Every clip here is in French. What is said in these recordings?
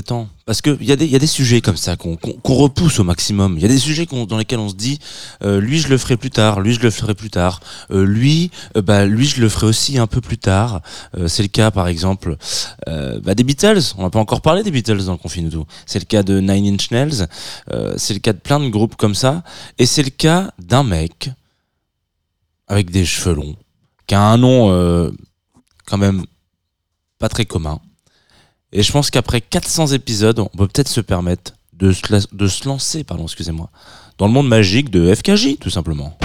temps. Parce qu'il y, des- y a des sujets comme ça qu'on repousse au maximum. Il y a des sujets dans lesquels on se dit, euh, lui je le ferai plus tard, lui je le ferai plus tard, euh, lui, euh, bah, lui je le ferai aussi un peu plus tard. Euh, c'est le cas par exemple euh, bah, des Beatles. On n'a pas encore parlé des Beatles dans le confinement. tout. C'est le cas de Nine Inch Nails. C'est le cas de plein de groupes comme ça. Et c'est le cas d'un mec avec des cheveux longs, qui a un nom quand même pas très commun. Et je pense qu'après 400 épisodes, on peut peut-être se permettre de se, lancer, pardon, excusez-moi, dans le monde magique de FKJ, tout simplement.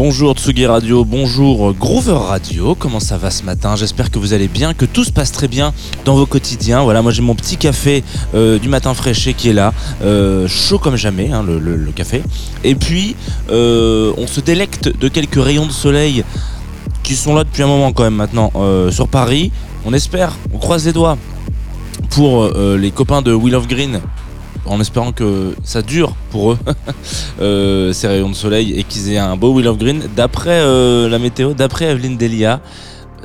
Bonjour Tsugi Radio, bonjour Groover Radio, comment ça va ce matin? J'espère que vous allez bien, que tout se passe très bien dans vos quotidiens. Voilà, moi j'ai mon petit café euh, du matin fraîché qui est là, euh, chaud comme jamais, hein, le, café. Et puis, euh, on se délecte de quelques rayons de soleil qui sont là depuis un moment quand même maintenant sur Paris. On espère, on croise les doigts pour les copains de Wheel of Green, en espérant que ça dure pour eux. euh, ces rayons de soleil et qu'ils aient un beau Wheel of Green. D'après euh, la météo, d'après Evelyne Delia,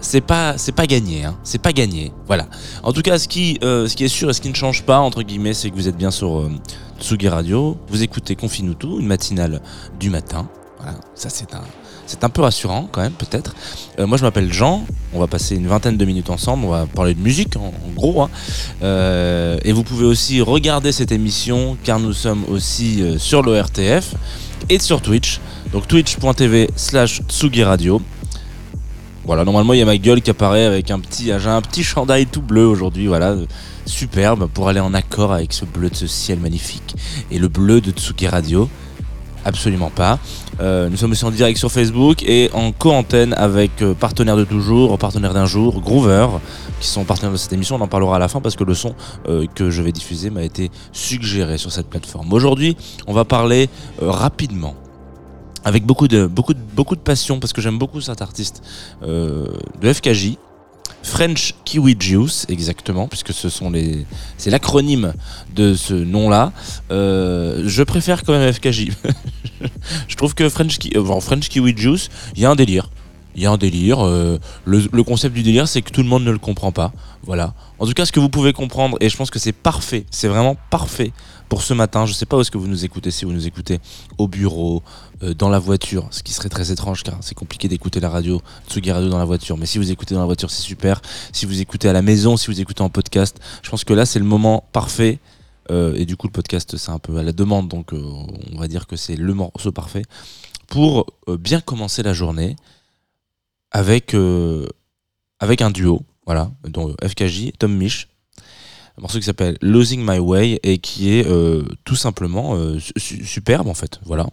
c'est pas c'est pas gagné, hein. c'est pas gagné. Voilà. En tout cas, ce qui euh, ce qui est sûr et ce qui ne change pas entre guillemets, c'est que vous êtes bien sur euh, Tsugi Radio. Vous écoutez Confine tout, une matinale du matin. Voilà. Ça c'est un c'est un peu rassurant quand même peut-être. Euh, moi je m'appelle Jean. On va passer une vingtaine de minutes ensemble. On va parler de musique en, gros. hein. Euh, et vous pouvez aussi regarder cette émission car nous sommes aussi euh, sur l'ORTF et sur Twitch. Donc twitch.tv slash Tsugi Radio. Voilà, normalement il y a ma gueule qui apparaît avec un petit, un petit chandail tout bleu aujourd'hui, voilà, superbe pour aller en accord avec ce bleu de ce ciel magnifique et le bleu de Tsugi Radio. Absolument pas. Euh, nous sommes aussi en direct sur Facebook et en co-antenne avec euh, partenaire de toujours, partenaire d'un jour, Groover, qui sont partenaires de cette émission. On en parlera à la fin parce que le son euh, que je vais diffuser m'a été suggéré sur cette plateforme. Aujourd'hui, on va parler euh, rapidement, avec beaucoup de, beaucoup, de, beaucoup de passion, parce que j'aime beaucoup cet artiste, euh, de FKJ. French Kiwi Juice, exactement, puisque ce sont les, c'est l'acronyme de ce nom-là. Euh, je préfère quand même FKJ. je trouve que French, euh, French Kiwi Juice, il y a un délire. Il y a un délire. euh, le, concept du délire, c'est que tout le monde ne le comprend pas. Voilà. En tout cas, ce que vous pouvez comprendre, et je pense que c'est parfait, c'est vraiment parfait pour ce matin. Je sais pas où est-ce que vous nous écoutez, si vous nous écoutez au bureau, euh, dans la voiture, ce qui serait très étrange car c'est compliqué d'écouter la radio, Tsugi Radio dans la voiture. Mais si vous écoutez dans la voiture, c'est super. Si vous écoutez à la maison, si vous écoutez en podcast, je pense que là, c'est le moment parfait. Euh, et du coup, le podcast, c'est un peu à la demande, donc euh, on va dire que c'est le morceau parfait pour euh, bien commencer la journée avec, avec un duo, voilà, dont FKJ, Tom Misch, un morceau qui s'appelle Losing My Way et qui est tout simplement su- su- superbe en fait, voilà.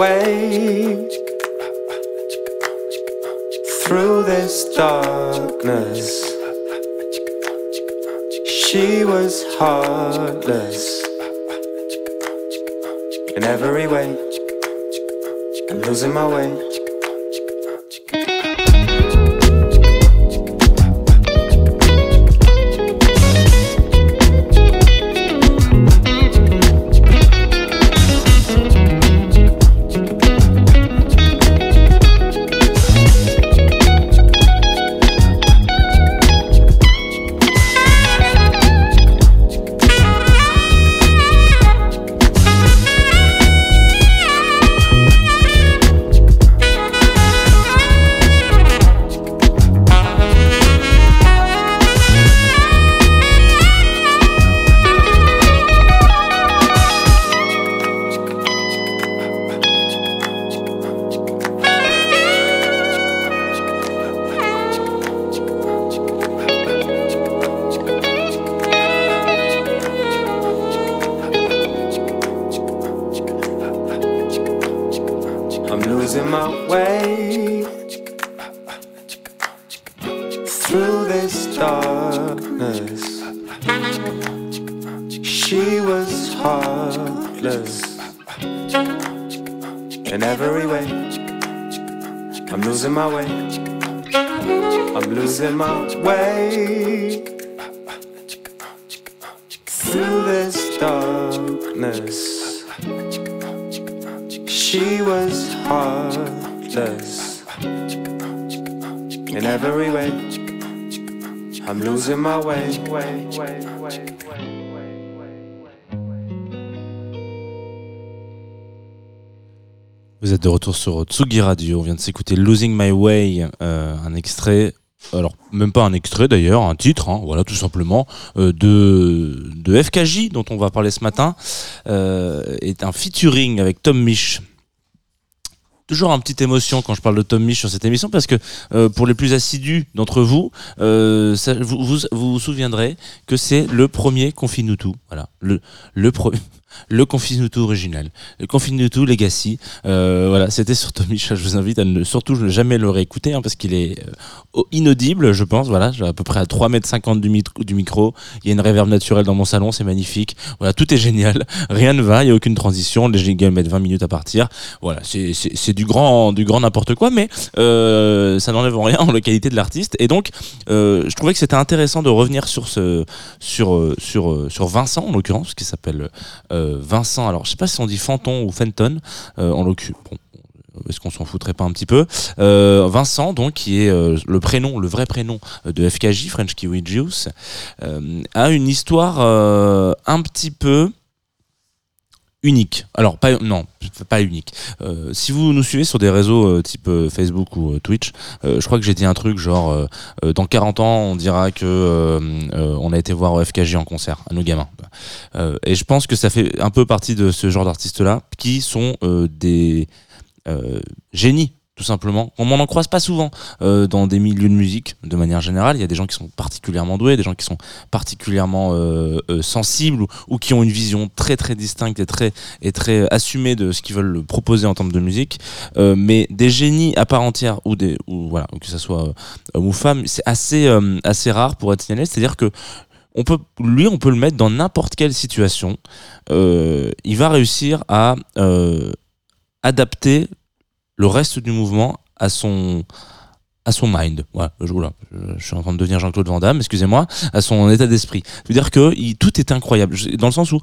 Way through this darkness. She was heartless in every way. I'm losing my way. Vous êtes de retour sur Tsugi Radio. On vient de s'écouter Losing My Way, euh, un extrait. Alors, même pas un extrait d'ailleurs, un titre, hein, voilà, tout simplement, euh, de, de FKJ, dont on va parler ce matin, euh, est un featuring avec Tom Misch. Toujours une petite émotion quand je parle de Tom Misch sur cette émission, parce que euh, pour les plus assidus d'entre vous, vous, vous vous vous souviendrez que c'est le premier Confinutu. Voilà, le, le premier. Le Confinutu original, le Confinutu Legacy, euh, voilà, c'était sur Tommy Chat. Je vous invite à ne, surtout ne jamais le réécouter hein, parce qu'il est euh, au- inaudible, je pense. Voilà, à peu près à 3 mètres 50 du, du micro. Il y a une réverb naturelle dans mon salon, c'est magnifique. Voilà, tout est génial. Rien ne va, il y a aucune transition. Les jingles mettent 20 minutes à partir. Voilà, c'est du grand, du grand n'importe quoi, mais euh, ça n'enlève en rien en la qualité de l'artiste. Et donc, je trouvais que c'était intéressant de revenir sur ce, sur, sur, sur Vincent en l'occurrence, qui s'appelle Vincent. Alors, je sais pas si on dit Fanton ou Fenton, euh, en l'occurrence. Bon, est-ce qu'on s'en foutrait pas un petit peu Euh, Vincent, donc, qui est euh, le prénom, le vrai prénom euh, de FKJ, French Kiwi Juice, euh, a une histoire euh, un petit peu unique. Alors, pas, non, pas unique. Euh, si vous nous suivez sur des réseaux euh, type euh, Facebook ou Twitch, je crois que j'ai dit un truc genre dans 40 ans, on dira que on a été voir FKJ en concert à nos gamins. Et je pense que ça fait un peu partie de ce genre d'artistes-là qui sont des génies tout simplement. On m'en en croise pas souvent euh, dans des milieux de musique, de manière générale. Il y a des gens qui sont particulièrement doués, des gens qui sont particulièrement euh, euh, sensibles ou, qui ont une vision très très distincte et très très assumée de ce qu'ils veulent proposer en termes de musique. Mais des génies à part entière ou des voilà que ça soit homme ou femme, c'est assez assez rare pour être signalé. C'est-à-dire que on peut, lui, on peut le mettre dans n'importe quelle situation. Il va réussir à adapter le reste du mouvement à son, à son mind. Je, suis en train de devenir Jean-Claude Van Damme, excusez-moi, à son état d'esprit. Je veux dire que tout est incroyable, dans le sens où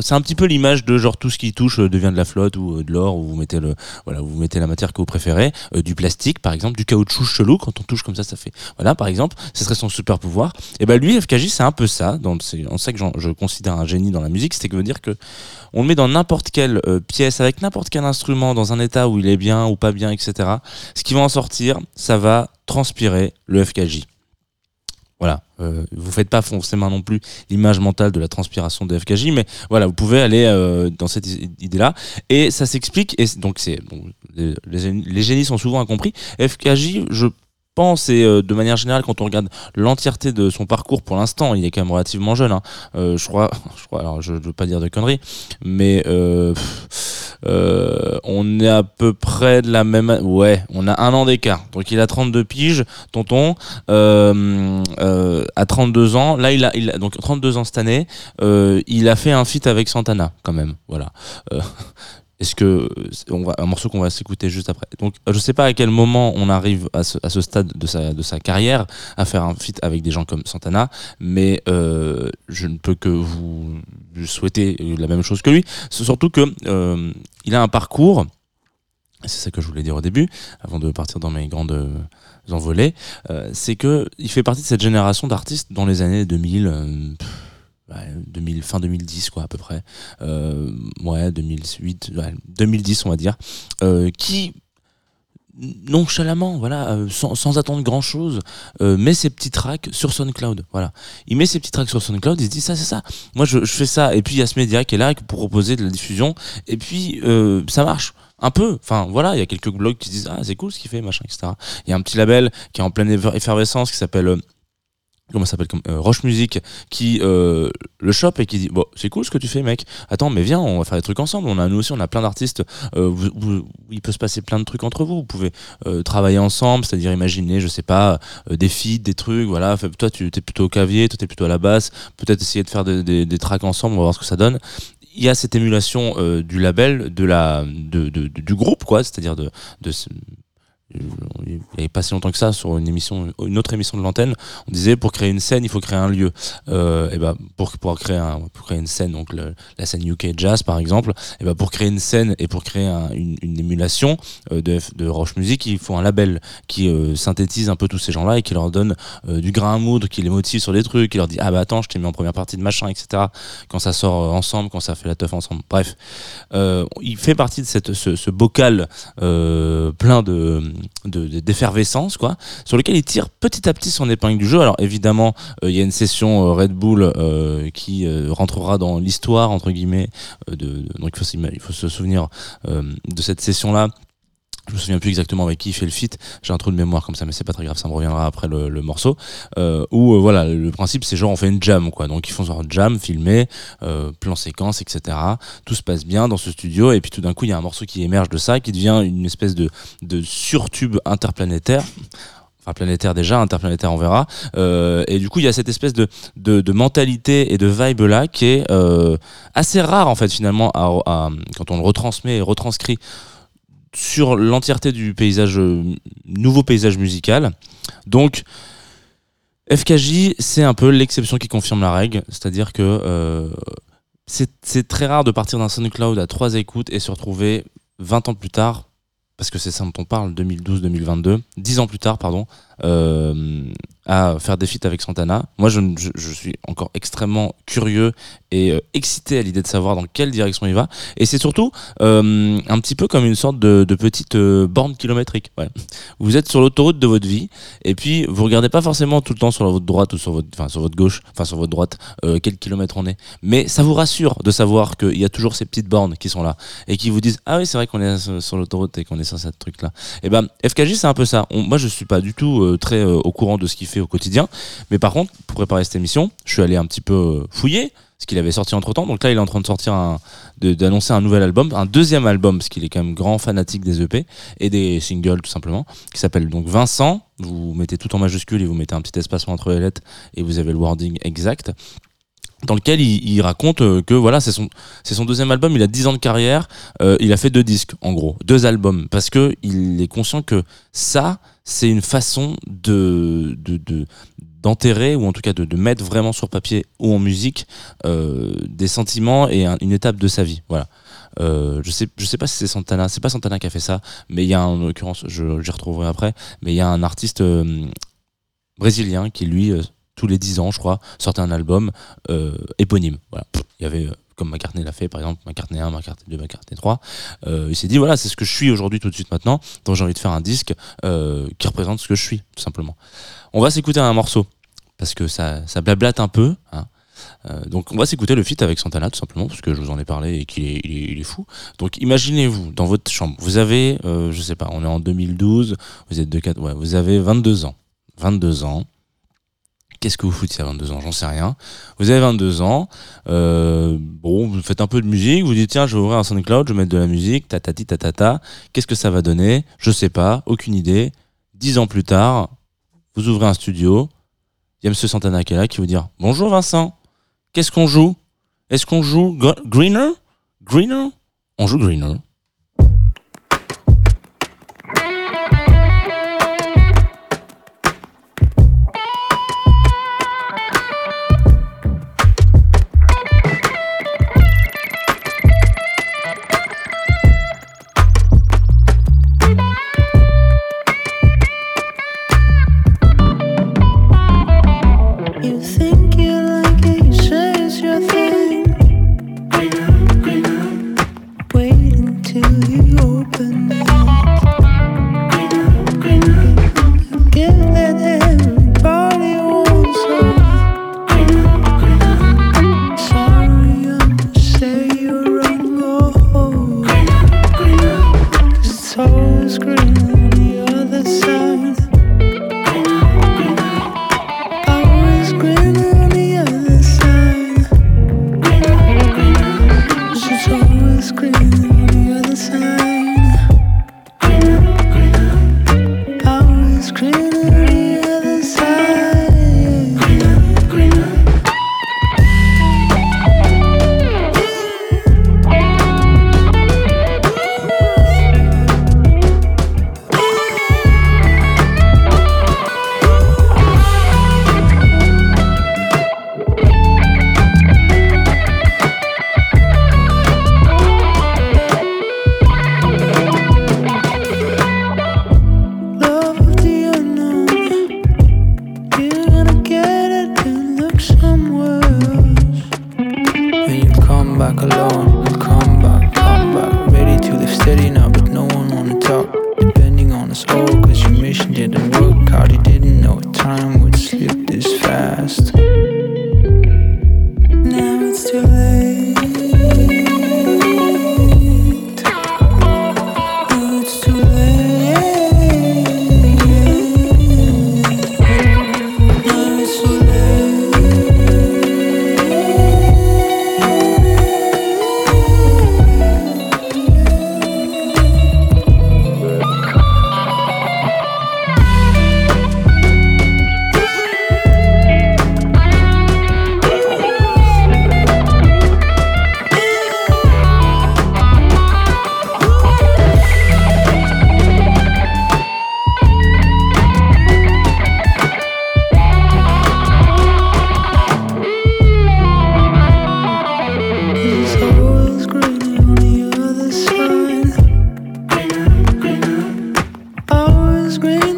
c'est un petit peu l'image de genre tout ce qui touche euh, devient de la flotte ou euh, de l'or, où vous mettez le, voilà, vous mettez la matière que vous préférez, euh, du plastique par exemple, du caoutchouc chelou quand on touche comme ça, ça fait, voilà, par exemple, ce serait son super pouvoir. Et ben lui, FKJ, c'est un peu ça. En ça que je considère un génie dans la musique, c'est que veut dire que on le met dans n'importe quelle pièce avec n'importe quel instrument dans un état où il est bien ou pas bien, etc. Ce qui va en sortir, ça va transpirer le FKJ. Voilà, euh, vous faites pas forcément non plus l'image mentale de la transpiration de FKJ, mais voilà, vous pouvez aller euh, dans cette idée-là, et ça s'explique. Et donc c'est les génies sont souvent incompris. FKJ, je pense, et euh, de manière générale, quand on regarde l'entièreté de son parcours pour l'instant, il est quand même relativement jeune. hein. Euh, je crois, je crois, alors je ne veux pas dire de conneries, mais euh, euh, on est à peu près de la même. Ouais, on a un an d'écart. Donc il a 32 piges, tonton. Euh, euh, à 32 ans, là il a, il a donc 32 ans cette année. il a fait un feat avec Santana quand même. Voilà. Est-ce que on va, un morceau qu'on va s'écouter juste après. Donc je sais pas à quel moment on arrive à ce, à ce stade de sa, de sa carrière à faire un feat avec des gens comme Santana, mais euh, je ne peux que vous souhaiter la même chose que lui. Surtout que euh, il a un parcours. C'est ça que je voulais dire au début, avant de partir dans mes grandes euh, envolées. c'est que il fait partie de cette génération d'artistes dans les années 2000. euh, pff, ouais, 2000, fin 2010 quoi à peu près. Euh, ouais 2008 ouais, 2010 on va dire. Euh, qui nonchalamment voilà euh, sans, sans attendre grand chose euh, met ses petits tracks sur SoundCloud voilà. Il met ses petits tracks sur SoundCloud il se dit ça c'est ça. Moi je, je fais ça et puis il y a ce média qui est là pour proposer de la diffusion et puis euh, ça marche. Un peu. Enfin voilà il y a quelques blogs qui se disent ah c'est cool ce qu'il fait machin etc il y a un petit label qui est en pleine effer- effervescence qui s'appelle euh, comment s'appelle comme euh, Roche Music qui euh, le chope et qui dit bon c'est cool ce que tu fais mec. Attends mais viens on va faire des trucs ensemble. On a nous aussi on a plein d'artistes euh, il peut se passer plein de trucs entre vous. Vous pouvez euh, travailler ensemble c'est-à-dire imaginer je sais pas des feats des trucs voilà. Toi tu es plutôt au clavier toi t'es plutôt à la basse. Peut-être essayer de faire des, des, tracks ensemble on va voir ce que ça donne. Il y a cette émulation du label de la de, du groupe quoi. C'est-à-dire de, il n'y avait pas si longtemps que ça sur une émission une autre émission de l'antenne. On disait pour créer une scène il faut créer un lieu. Euh, et ben pour pouvoir créer un pour créer une scène donc la scène UK jazz par exemple et ben pour créer une scène et pour créer un- une, une émulation euh, de, de Roche Music il faut un label qui euh, synthétise un peu tous ces gens là et qui leur donne euh, du grain à moudre qui les motive sur des trucs qui leur dit ah bah attends je t'ai mis en première partie de machin etc quand ça sort ensemble quand ça fait la teuf ensemble. Bref. Il fait partie de cette, ce, ce bocal plein de de- de- d'effervescence quoi sur lequel il tire petit à petit son épingle du jeu. Alors évidemment euh, il y a une session euh, Red Bull euh, qui euh, rentrera dans l'histoire entre guillemets euh, de, de- donc il faut, se souvenir euh, de cette session là je me souviens plus exactement avec qui il fait le feat. J'ai un trou de mémoire comme ça mais c'est pas très grave ça me reviendra après le, morceau. Euh, où euh, voilà le principe c'est genre on fait une jam quoi. Donc ils font genre jam filmé euh, plan séquence etc tout se passe bien dans ce studio et puis tout d'un coup il y a un morceau qui émerge de ça qui devient une espèce de, surtube interplanétaire. Enfin planétaire déjà, interplanétaire on verra. Euh, et du coup il y a cette espèce de, mentalité et de vibe là qui est assez rare en fait finalement quand on le retransmet et retranscrit sur l'entièreté du paysage, euh, nouveau paysage musical. Donc FKJ, c'est un peu l'exception qui confirme la règle, c'est-à-dire que euh, c'est très rare de partir d'un SoundCloud à trois écoutes et se retrouver 20 ans plus tard, parce que c'est ça dont on parle, 2012-2022, 10 ans plus tard, pardon, à faire des feats avec Santana. Moi, je, suis encore extrêmement curieux et euh, excité à l'idée de savoir dans quelle direction il va. Et c'est surtout euh, un petit peu comme une sorte de, petite euh, borne kilométrique. Vous êtes sur l'autoroute de votre vie et puis vous regardez pas forcément tout le temps sur votre droite ou sur votre, enfin sur votre gauche, enfin sur votre droite, euh, quel kilomètre on est. Mais ça vous rassure de savoir qu'il y a toujours ces petites bornes qui sont là et qui vous disent ah oui c'est vrai qu'on est sur, l'autoroute et qu'on est sur cette truc là. Et ben FKJ c'est un peu ça. Moi je suis pas du tout euh, très euh, au courant de ce qu'il fait au quotidien, mais par contre pour préparer cette émission, je suis allé un petit peu euh, fouiller ce qu'il avait sorti entre temps. Donc là il est en train de sortir d'annoncer un nouvel album, un deuxième album parce qu'il est quand même grand fanatique des EP et des singles tout simplement, qui s'appelle donc Vincent. Vous mettez tout en majuscule et vous mettez un petit espacement entre les lettres et vous avez le wording exact. Dans lequel il, raconte euh, que voilà c'est son deuxième album il a 10 ans de carrière euh, il a fait deux disques en gros deux albums parce que il est conscient que ça c'est une façon de de, de- d'enterrer ou en tout cas de, mettre vraiment sur papier ou en musique euh, des sentiments et un- une étape de sa vie voilà. Je sais je sais pas si c'est Santana c'est pas Santana qui a fait ça mais il y a en l'occurrence je j'y retrouverai après mais il y a un artiste brésilien qui lui tous les 10 ans je crois sortait un album euh, éponyme. Voilà. Il y avait, euh, comme McCartney l'a fait, par exemple, McCartney 1, McCartney 2, McCartney 3. Euh, il s'est dit, voilà, c'est ce que je suis aujourd'hui, tout de suite maintenant. Donc j'ai envie de faire un disque euh, qui représente ce que je suis, tout simplement. On va s'écouter un morceau, parce que ça, ça blablate un peu. hein. Euh, donc on va s'écouter le feat avec Santana, tout simplement, parce que je vous en ai parlé et qu'il est, il est, il est fou. Donc imaginez-vous, dans votre chambre, vous avez, euh, je sais pas, on est en 2012, vous êtes de 4, ouais, vous avez 22 ans. 22 ans. Qu'est-ce que vous foutez à 22 ans? J'en sais rien. Vous avez 22 ans, euh, bon, vous faites un peu de musique, vous dites tiens, je vais ouvrir un SoundCloud, je vais mettre de la musique, tatati tatata. Qu'est-ce que ça va donner? Je sais pas, aucune idée. Dix ans plus tard, vous ouvrez un studio, il y a Monsieur Santana qui est là qui vous dire bonjour Vincent, qu'est-ce qu'on joue? Est-ce qu'on joue Gr- Greener? Greener? On joue Greener. screen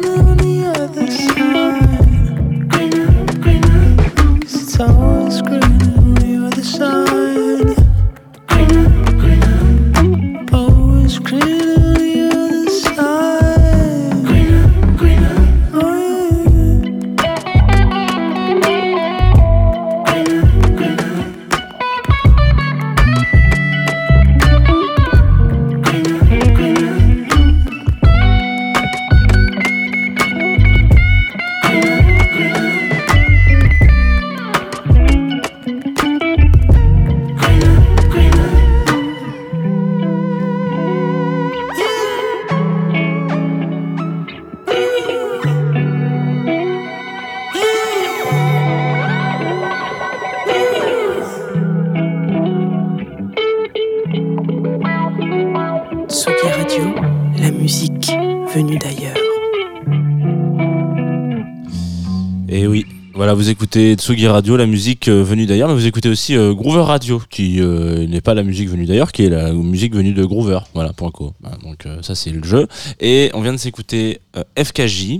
voilà, vous écoutez Tsugi Radio, la musique euh, venue d'ailleurs, mais vous écoutez aussi euh, Groover Radio, qui euh, n'est pas la musique venue d'ailleurs, qui est la musique venue de Groover. Voilà, point co. Voilà, donc ça c'est le jeu. Et on vient de s'écouter FKJ,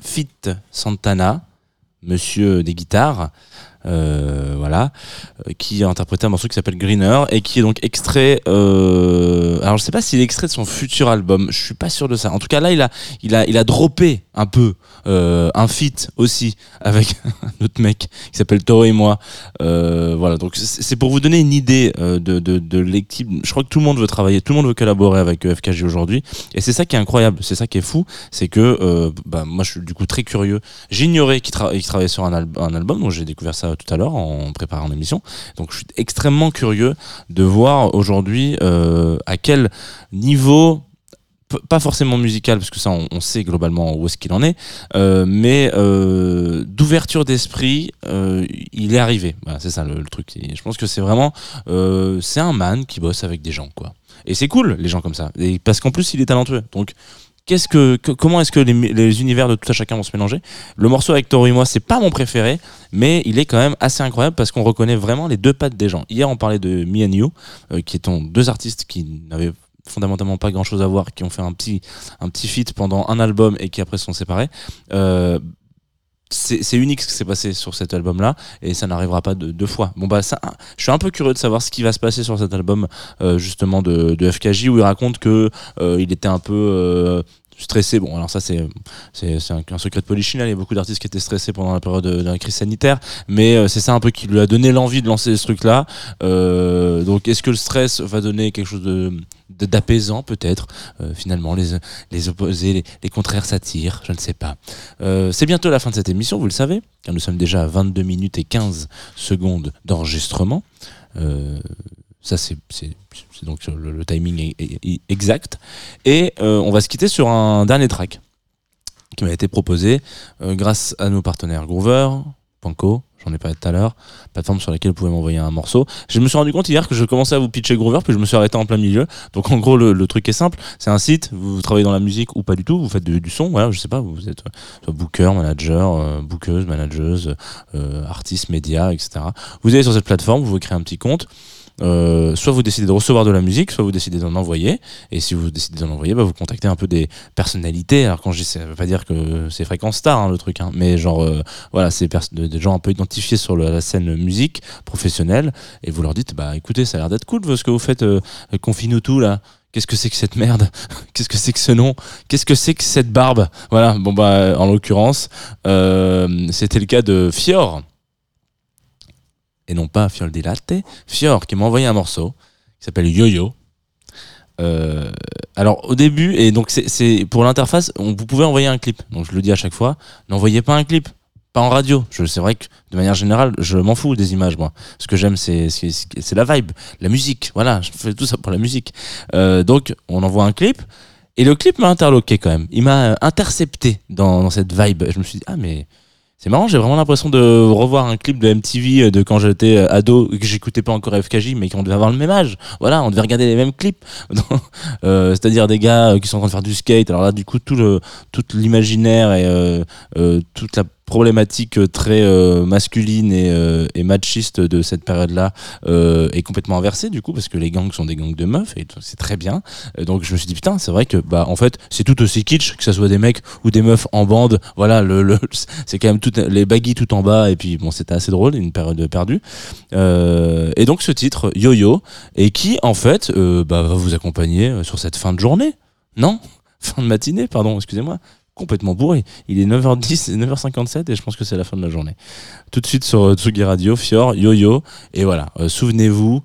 Fit Santana, Monsieur des guitares. Euh, voilà, euh, qui a interprété un morceau qui s'appelle Greener et qui est donc extrait. euh, alors je sais pas s'il est extrait de son futur album, je suis pas sûr de ça. En tout cas là, il a, il a, il a droppé un peu un feat aussi avec un autre mec qui s'appelle Toro et moi. Voilà, donc c'est pour vous donner une idée de, de, de l'équipe. Je crois que tout le monde veut travailler, tout le monde veut collaborer avec FKJ aujourd'hui, et c'est ça qui est incroyable, c'est ça qui est fou, c'est que euh, bah, moi je suis du coup très curieux. J'ignorais qu'il tra- qu'il travaillait sur un, un album, donc j'ai découvert ça tout à l'heure en préparant l'émission. Donc je suis extrêmement curieux de voir aujourd'hui euh, à quel niveau pas forcément musical parce que ça on, sait globalement où est-ce qu'il en est euh, mais euh, d'ouverture d'esprit euh, il est arrivé. Voilà, c'est ça le, truc. Et je pense que c'est vraiment euh, c'est un man qui bosse avec des gens quoi. Et c'est cool les gens comme ça. Et parce qu'en plus il est talentueux. Donc Qu'est-ce que, comment est-ce que les, univers de tout à chacun vont se mélanger? Le morceau avec Toro et moi, c'est pas mon préféré, mais il est quand même assez incroyable parce qu'on reconnaît vraiment les deux pattes des gens. Hier, on parlait de Me and You, euh, qui étant deux artistes qui n'avaient fondamentalement pas grand chose à voir, qui ont fait un petit, un petit feat pendant un album et qui après sont séparés. Euh, c'est unique ce qui s'est passé sur cet album là et ça n'arrivera pas de- deux fois. Bon bah ça je suis un peu curieux de savoir ce qui va se passer sur cet album euh, justement de, de FKJ où il raconte que euh, il était un peu euh, stressé. Bon alors ça c'est un, un secret de polichinelle. Il y a beaucoup d'artistes qui étaient stressés pendant la période de, la crise sanitaire. Mais euh, c'est ça un peu qui lui a donné l'envie de lancer ce truc là donc est-ce que le stress va donner quelque chose de d'apaisant peut-être? Euh, finalement les les opposés les, les contraires s'attirent. Je ne sais pas. Euh, c'est bientôt la fin de cette émission, vous le savez, car nous sommes déjà à 22 minutes et 15 secondes d'enregistrement. Euh, ça, c'est donc le, timing exact. Et euh, on va se quitter sur un dernier track qui m'a été proposé euh, grâce à nos partenaires Groover, Panko, j'en ai parlé tout à l'heure, plateforme sur laquelle vous pouvez m'envoyer un morceau. Je me suis rendu compte hier que je commençais à vous pitcher Groover, puis je me suis arrêté en plein milieu. Donc en gros, le, truc est simple, c'est un site, vous, travaillez dans la musique ou pas du tout, vous faites du, son, voilà, je sais pas, vous êtes soit booker, manager, euh, bookeuse, manageuse, euh, artiste, média, etc. Vous allez sur cette plateforme, vous vous créez un petit compte. Euh, soit vous décidez de recevoir de la musique, soit vous décidez d'en envoyer. Et si vous décidez d'en envoyer, bah, vous contactez un peu des personnalités. Alors quand je dis, ça veut pas dire que c'est fréquence star hein, le truc, hein, mais genre euh, voilà, c'est des gens un peu identifiés sur la scène musique professionnelle. Et vous leur dites, bah écoutez, ça a l'air d'être cool ce que vous faites, euh, confine-nous tout là. Qu'est-ce que c'est que cette merde? Qu'est-ce que c'est que ce nom? Qu'est-ce que c'est que cette barbe? Voilà, bon bah en l'occurrence, euh, c'était le cas de Fior. Et non pas Fiol di Latte. Fior qui m'a envoyé un morceau qui s'appelle Yo-Yo. Euh, alors au début, et donc c'est- pour l'interface, vous pouvez envoyer un clip. Donc je le dis à chaque fois, n'envoyez pas un clip. Pas en radio. C'est vrai que de manière générale, je m'en fous des images, moi. Ce que j'aime, c'est la vibe, la musique. Voilà, je fais tout ça pour la musique. Euh, donc, on envoie un clip. Et le clip m'a interloqué quand même. Il m'a intercepté dans, dans cette vibe. Je me suis dit, ah, mais c'est marrant, j'ai vraiment l'impression de revoir un clip de MTV de quand j'étais euh, ado, que j'écoutais pas encore FKJ, mais qu'on devait avoir le même âge. Voilà, on devait regarder les mêmes clips. Euh, C'est-à-dire des gars euh, qui sont en train de faire du skate. Alors là, du coup, tout le, tout l'imaginaire et euh, euh, toute la problématique euh, très euh, masculine et, euh, et machiste de cette période-là euh, est complètement inversée du coup parce que les gangs sont des gangs de meufs et c'est très bien. Euh, donc je me suis dit putain c'est vrai que bah en fait c'est tout aussi kitsch que ça soit des mecs ou des meufs en bande. Voilà le, le c'est quand même tout les baggy tout en bas et puis bon c'était assez drôle une période perdue. Euh, et donc ce titre Yo-Yo et qui en fait bah, va vous accompagner sur cette fin de journée non? Fin de matinée pardon excusez-moi complètement bourré. Il est 9h10, 9h57 et je pense que c'est la fin de la journée. Tout de suite sur euh, Tsugi Radio, Fior, Yo-Yo. Et voilà, euh, souvenez-vous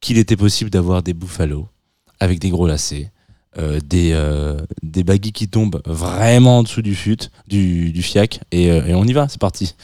qu'il était possible d'avoir des Buffalo avec des gros lacets, euh, des, euh, des baggy qui tombent vraiment en dessous du fut, du, du fiac. Et on y va, c'est parti.